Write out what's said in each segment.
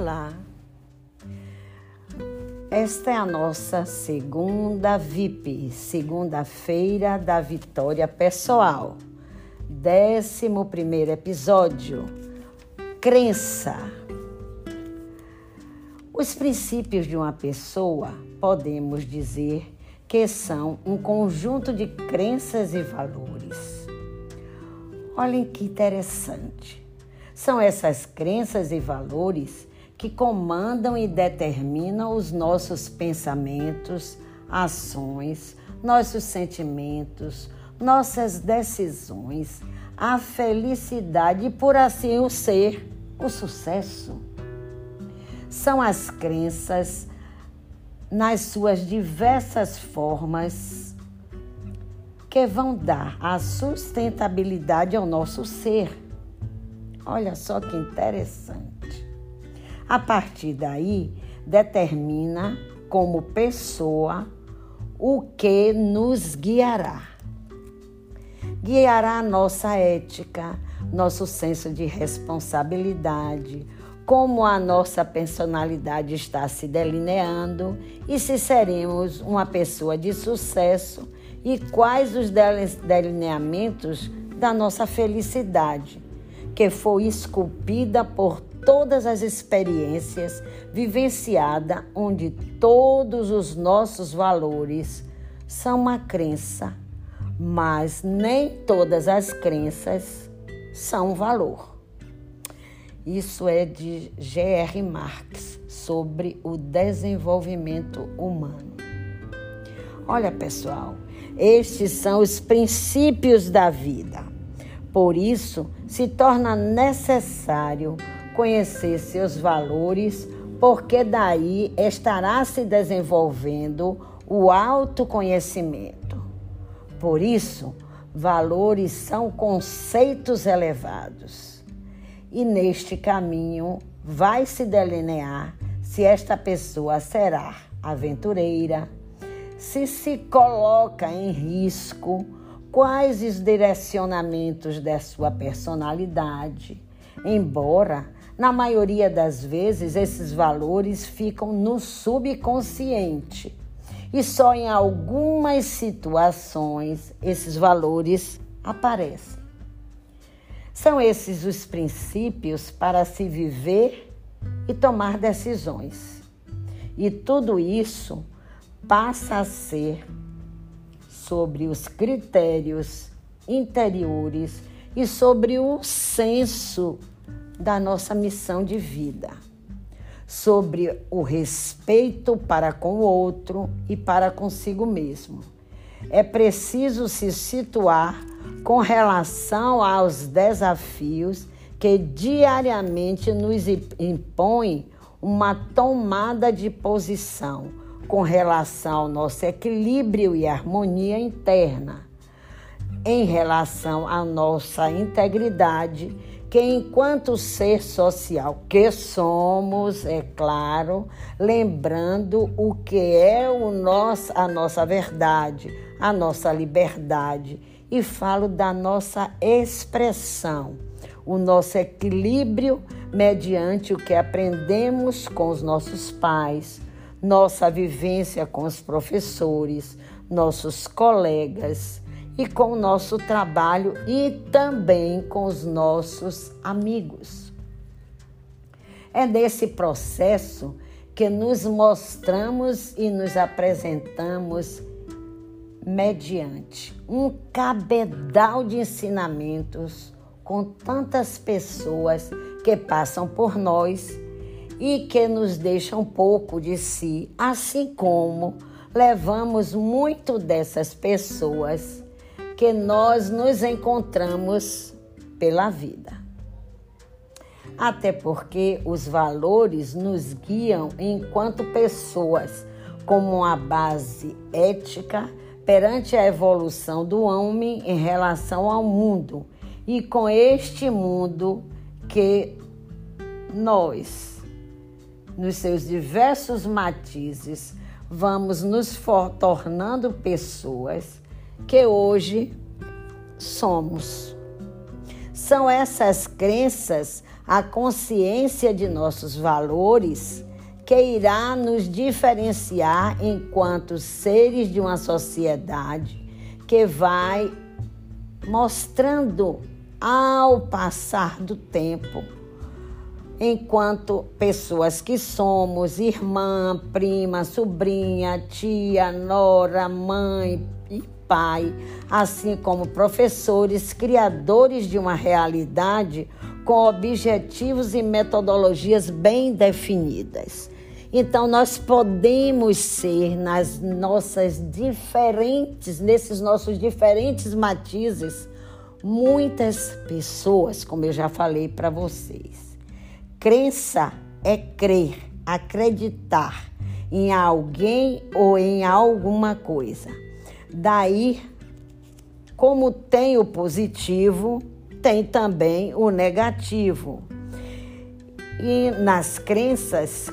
Olá! Esta é a nossa segunda VIP, segunda-feira da vitória pessoal. Décimo primeiro episódio, crença. Os princípios de uma pessoa, podemos dizer que são um conjunto de crenças e valores. Olhem que interessante. São essas crenças e valores que comandam e determinam os nossos pensamentos, ações, nossos sentimentos, nossas decisões, a felicidade e, por assim o ser, o sucesso. São as crenças nas suas diversas formas que vão dar a sustentabilidade ao nosso ser Olha só que interessante. A partir daí, determina como pessoa o que nos guiará. Guiará nossa ética, nosso senso de responsabilidade, como a nossa personalidade está se delineando e se seremos uma pessoa de sucesso e quais os delineamentos da nossa felicidade que foi esculpida por todas as experiências vivenciada onde todos os nossos valores são uma crença, mas nem todas as crenças são valor. Isso é de G.R. Marx sobre o desenvolvimento humano. Olha, pessoal, estes são os princípios da vida. Por isso, se torna necessário conhecer seus valores, porque daí estará se desenvolvendo o autoconhecimento. Por isso, valores são conceitos elevados. E neste caminho vai se delinear se esta pessoa será aventureira, se se coloca em risco quais os direcionamentos da sua personalidade. Embora, na maioria das vezes, esses valores ficam no subconsciente e só em algumas situações esses valores aparecem. São esses os princípios para se viver e tomar decisões. E tudo isso passa a ser sobre os critérios interiores e sobre o senso da nossa missão de vida, sobre o respeito para com o outro e para consigo mesmo. É preciso se situar com relação aos desafios que diariamente nos impõem uma tomada de posição com relação ao nosso equilíbrio e harmonia interna, em relação à nossa integridade, que enquanto ser social que somos, é claro, lembrando o que é o nosso, a nossa verdade, a nossa liberdade, e falo da nossa expressão, o nosso equilíbrio mediante o que aprendemos com os nossos pais, nossa vivência com os professores, nossos colegas e com o nosso trabalho e também com os nossos amigos. É nesse processo que nos mostramos e nos apresentamos mediante um cabedal de ensinamentos com tantas pessoas que passam por nós e que nos deixa um pouco de si, assim como levamos muito dessas pessoas que nós nos encontramos pela vida. Até porque os valores nos guiam enquanto pessoas, como uma base ética perante a evolução do homem em relação ao mundo e com este mundo que nós nos seus diversos matizes, vamos nos tornando pessoas que hoje somos. São essas crenças a consciência de nossos valores que irá nos diferenciar enquanto seres de uma sociedade que vai mostrando ao passar do tempo, enquanto pessoas que somos irmã, prima, sobrinha, tia, nora, mãe e pai, assim como professores, criadores de uma realidade com objetivos e metodologias bem definidas. Então, nós podemos ser nas nossas diferentes, nesses nossos diferentes matizes, muitas pessoas, como eu já falei para vocês. Crença é crer, acreditar em alguém ou em alguma coisa. Daí, como tem o positivo, tem também o negativo. E nas crenças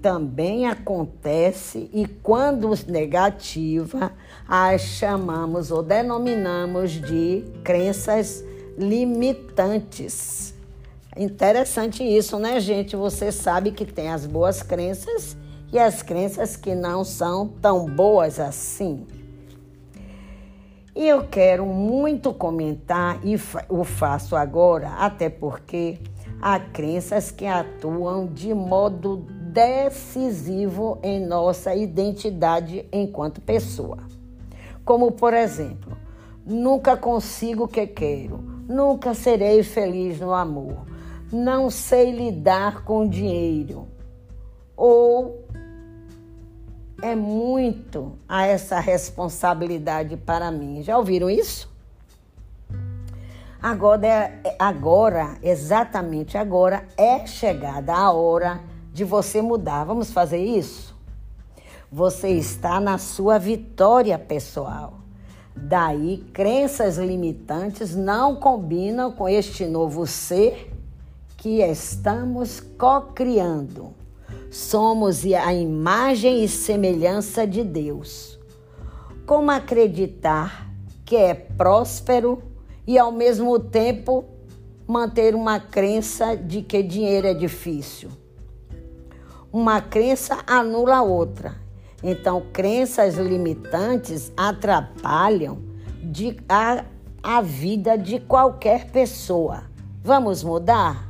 também acontece e quando negativa, as chamamos ou denominamos de crenças limitantes. Interessante isso, né, gente? Você sabe que tem as boas crenças e as crenças que não são tão boas assim. E eu quero muito comentar e o faço agora, até porque há crenças que atuam de modo decisivo em nossa identidade enquanto pessoa. Como, por exemplo, nunca consigo o que quero, nunca serei feliz no amor, não sei lidar com dinheiro. Ou é muito a essa responsabilidade para mim. Já ouviram isso? Agora, é, agora, exatamente agora, é chegada a hora de você mudar. Vamos fazer isso? Você está na sua vitória pessoal. Daí, crenças limitantes não combinam com este novo ser que estamos co-criando. Somos a imagem e semelhança de Deus. Como acreditar que é próspero e ao mesmo tempo manter uma crença de que dinheiro é difícil? Uma crença anula a outra. Então, crenças limitantes atrapalham de, a, a vida de qualquer pessoa. Vamos mudar?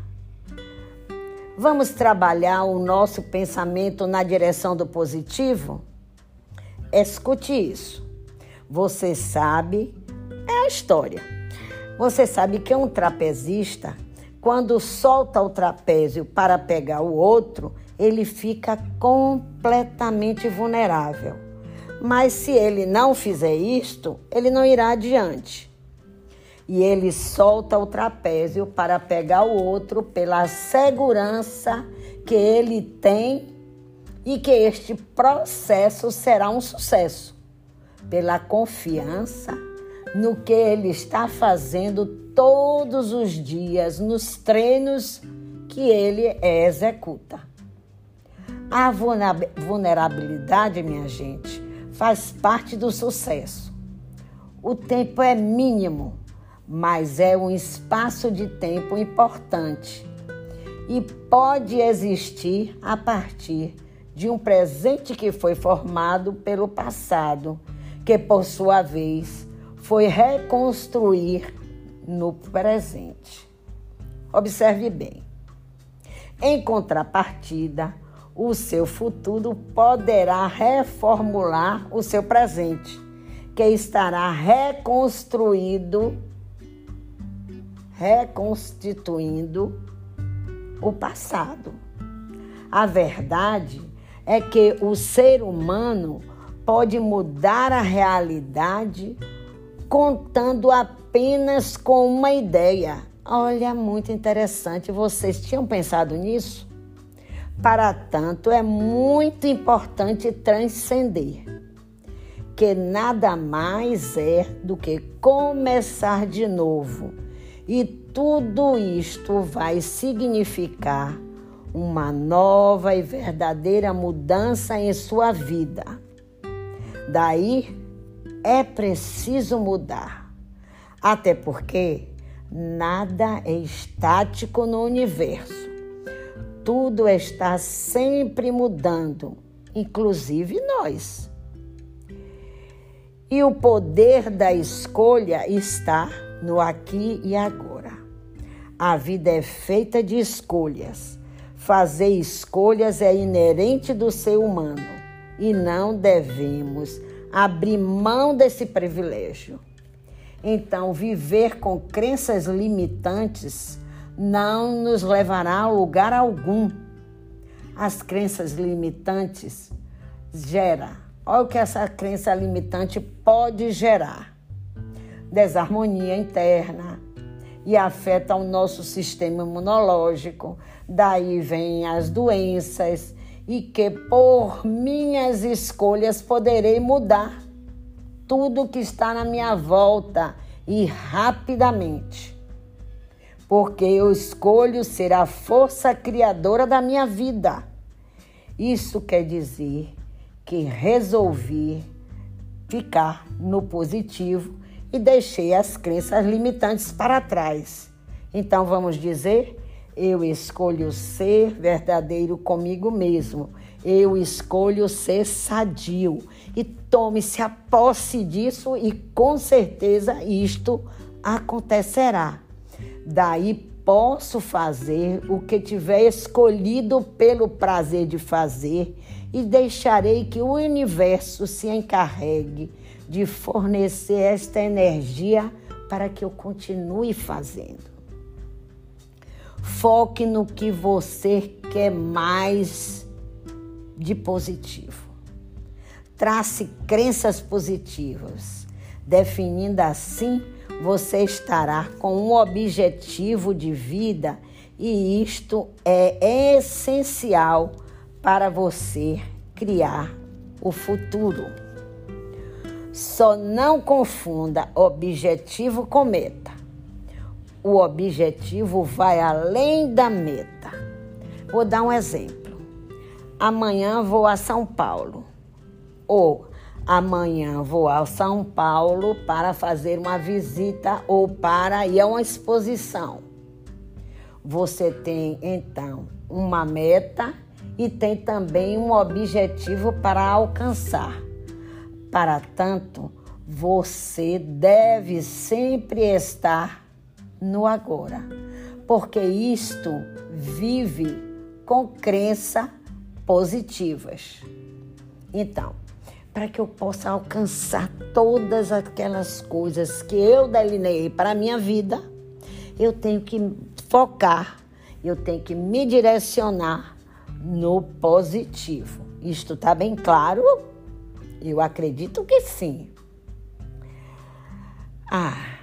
Vamos trabalhar o nosso pensamento na direção do positivo? Escute isso. Você sabe, é a história. Você sabe que um trapezista, quando solta o trapézio para pegar o outro, ele fica completamente vulnerável. Mas se ele não fizer isto, ele não irá adiante e ele solta o trapézio para pegar o outro pela segurança que ele tem e que este processo será um sucesso, pela confiança no que ele está fazendo todos os dias nos treinos que ele executa. A vulnerabilidade, minha gente, faz parte do sucesso. O tempo é mínimo mas é um espaço de tempo importante e pode existir a partir de um presente que foi formado pelo passado, que por sua vez foi reconstruir no presente. Observe bem. Em contrapartida, o seu futuro poderá reformular o seu presente, que estará reconstruído reconstituindo o passado. A verdade é que o ser humano pode mudar a realidade contando apenas com uma ideia. Olha, muito interessante. Vocês tinham pensado nisso? Para tanto, é muito importante transcender, que nada mais é do que começar de novo e tudo isto vai significar uma nova e verdadeira mudança em sua vida. Daí é preciso mudar. Até porque Nada é estático no universo. Tudo está sempre mudando, inclusive nós. E o poder da escolha está no aqui e agora. A vida é feita de escolhas. Fazer escolhas é inerente do ser humano e não devemos abrir mão desse privilégio. Então, viver com crenças limitantes não nos levará a lugar algum. As crenças limitantes geram. Olha o que essa crença limitante pode gerar: desarmonia interna e afeta o nosso sistema imunológico. Daí vêm as doenças e que por minhas escolhas poderei mudar tudo que está na minha volta e rapidamente. Porque eu escolho ser a força criadora da minha vida. Isso quer dizer que resolvi ficar no positivo e deixei as crenças limitantes para trás. Então vamos dizer, eu escolho ser verdadeiro comigo mesmo. Eu escolho ser sadio e tome-se a posse disso e com certeza isto acontecerá. Daí posso fazer o que tiver escolhido pelo prazer de fazer e deixarei que o universo se encarregue de fornecer esta energia para que eu continue fazendo. Foque no que você quer mais de positivo. Trace crenças positivas. Definindo assim, você estará com um objetivo de vida e isto é essencial para você criar o futuro. Só não confunda objetivo com meta. O objetivo vai além da meta. Vou dar um exemplo. Amanhã vou a São Paulo ou amanhã vou a São Paulo para fazer uma visita ou para ir a uma exposição. Você tem então uma meta e tem também um objetivo para alcançar. Para tanto, você deve sempre estar no agora, porque isto vive com crença positivas. Então, para que eu possa alcançar todas aquelas coisas que eu delineei para a minha vida, eu tenho que focar, eu tenho que me direcionar no positivo. Isto está bem claro? Eu acredito que sim. Ah,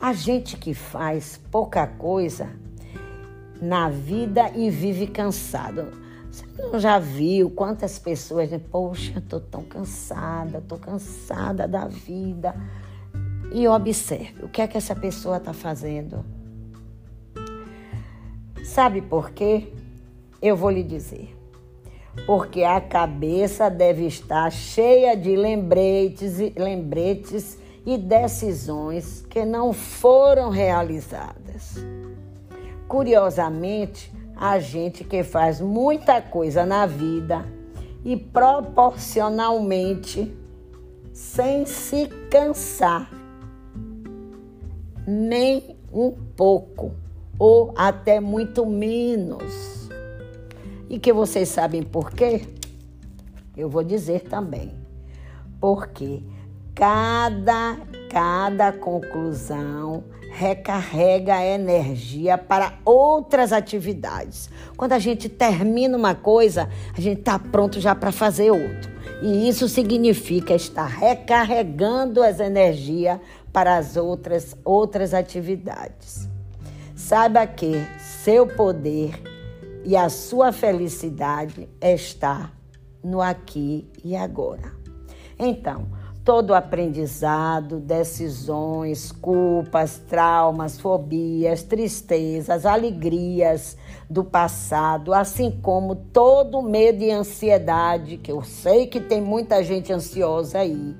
a gente que faz pouca coisa na vida e vive cansado. Você não já viu quantas pessoas dizem, poxa, estou tão cansada, estou cansada da vida. E observe, o que é que essa pessoa está fazendo? Sabe por quê? Eu vou lhe dizer. Porque a cabeça deve estar cheia de lembretes, lembretes e decisões que não foram realizadas. Curiosamente, a gente que faz muita coisa na vida e proporcionalmente sem se cansar nem um pouco ou até muito menos. E que vocês sabem por quê? Eu vou dizer também. Porque cada cada conclusão recarrega a energia para outras atividades. Quando a gente termina uma coisa, a gente está pronto já para fazer outro. E isso significa estar recarregando as energias para as outras, outras atividades. Saiba que seu poder e a sua felicidade está no aqui e agora. Então, todo aprendizado, decisões, culpas, traumas, fobias, tristezas, alegrias do passado, assim como todo medo e ansiedade, que eu sei que tem muita gente ansiosa aí.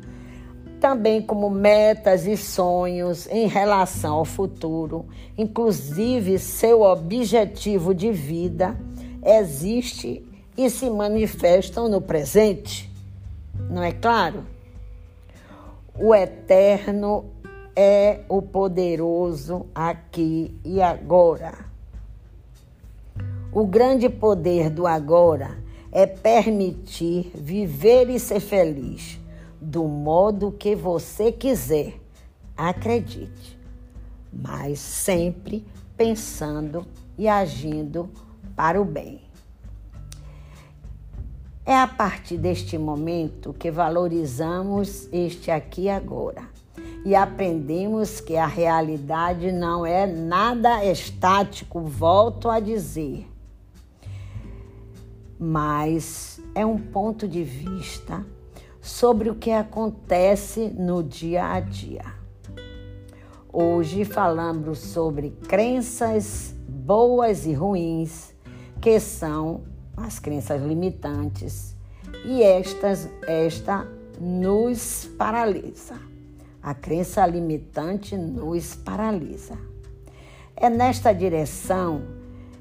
Também como metas e sonhos em relação ao futuro, inclusive seu objetivo de vida, existe e se manifestam no presente. Não é claro? O eterno é o poderoso aqui e agora. O grande poder do agora é permitir viver e ser feliz do modo que você quiser. Acredite, mas sempre pensando e agindo para o bem. É a partir deste momento que valorizamos este aqui agora e aprendemos que a realidade não é nada estático, volto a dizer, mas é um ponto de vista sobre o que acontece no dia a dia. Hoje falamos sobre crenças boas e ruins, que são as crenças limitantes, e estas, esta nos paralisa. A crença limitante nos paralisa. É nesta direção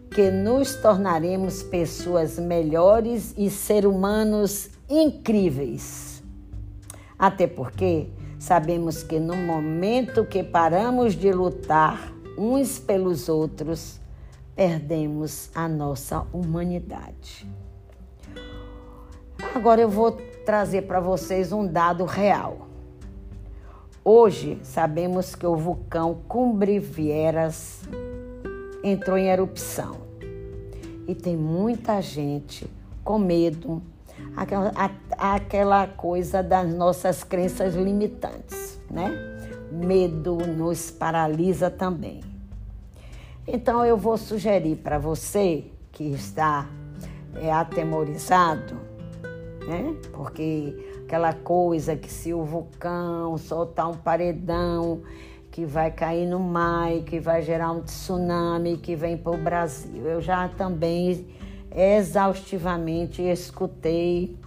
que nos tornaremos pessoas melhores e ser humanos incríveis. Até porque sabemos que no momento que paramos de lutar uns pelos outros, perdemos a nossa humanidade. Agora eu vou trazer para vocês um dado real. Hoje sabemos que o vulcão Cumbre Vieras entrou em erupção e tem muita gente com medo, aquela, coisa das nossas crenças limitantes, né? Medo nos paralisa também. Então eu vou sugerir para você que está é, atemorizado, né? Porque aquela coisa que se o vulcão soltar um paredão que vai cair no mar, que vai gerar um tsunami que vem para o Brasil. Eu já também exaustivamente escutei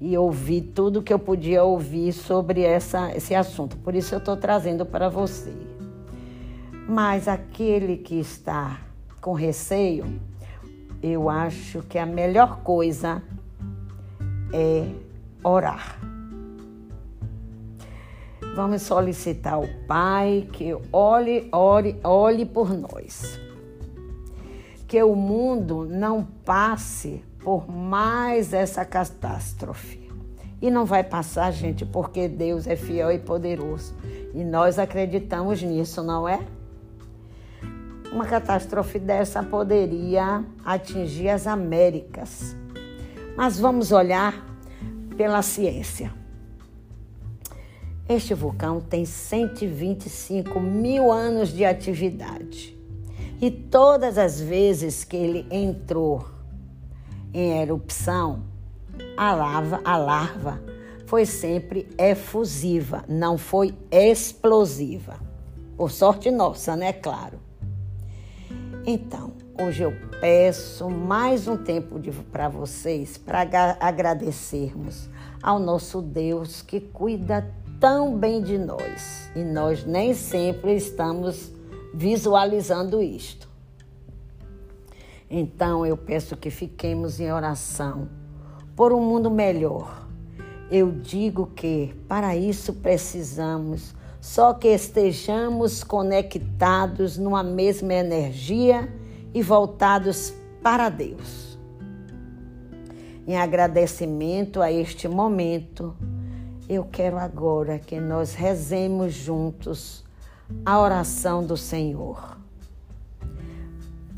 e ouvi tudo que eu podia ouvir sobre essa, esse assunto. Por isso eu estou trazendo para você. Mas aquele que está com receio, eu acho que a melhor coisa é orar. Vamos solicitar ao Pai que olhe, ore, olhe por nós. Que o mundo não passe por mais essa catástrofe. E não vai passar, gente, porque Deus é fiel e poderoso. E nós acreditamos nisso, não é? Uma catástrofe dessa poderia atingir as Américas. Mas vamos olhar pela ciência. Este vulcão tem 125 mil anos de atividade. E todas as vezes que ele entrou em erupção, a lava, a larva foi sempre efusiva, não foi explosiva. Por sorte nossa, né? Claro. Então, hoje eu peço mais um tempo para vocês para agradecermos ao nosso Deus que cuida tão bem de nós e nós nem sempre estamos visualizando isto. Então eu peço que fiquemos em oração por um mundo melhor. Eu digo que para isso precisamos só que estejamos conectados numa mesma energia e voltados para Deus. Em agradecimento a este momento, eu quero agora que nós rezemos juntos a oração do Senhor.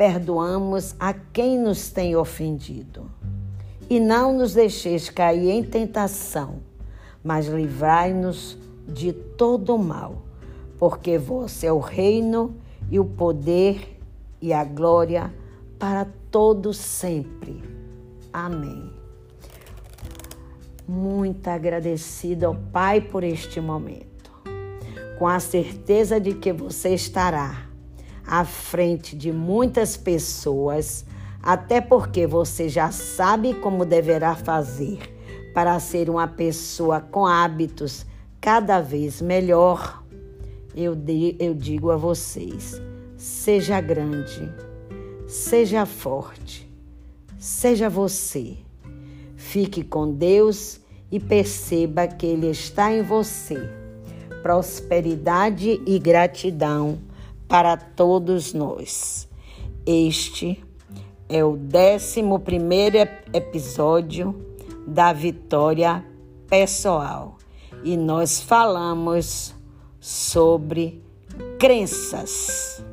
perdoamos a quem nos tem ofendido. E não nos deixeis cair em tentação, mas livrai-nos de todo mal, porque você é o reino e o poder e a glória para todos sempre. Amém. Muito agradecida ao Pai por este momento, com a certeza de que você estará à frente de muitas pessoas, até porque você já sabe como deverá fazer para ser uma pessoa com hábitos cada vez melhor. Eu, eu digo a vocês: seja grande, seja forte, seja você. Fique com Deus e perceba que Ele está em você. Prosperidade e gratidão para todos nós. Este é o 11 episódio da Vitória Pessoal e nós falamos sobre crenças.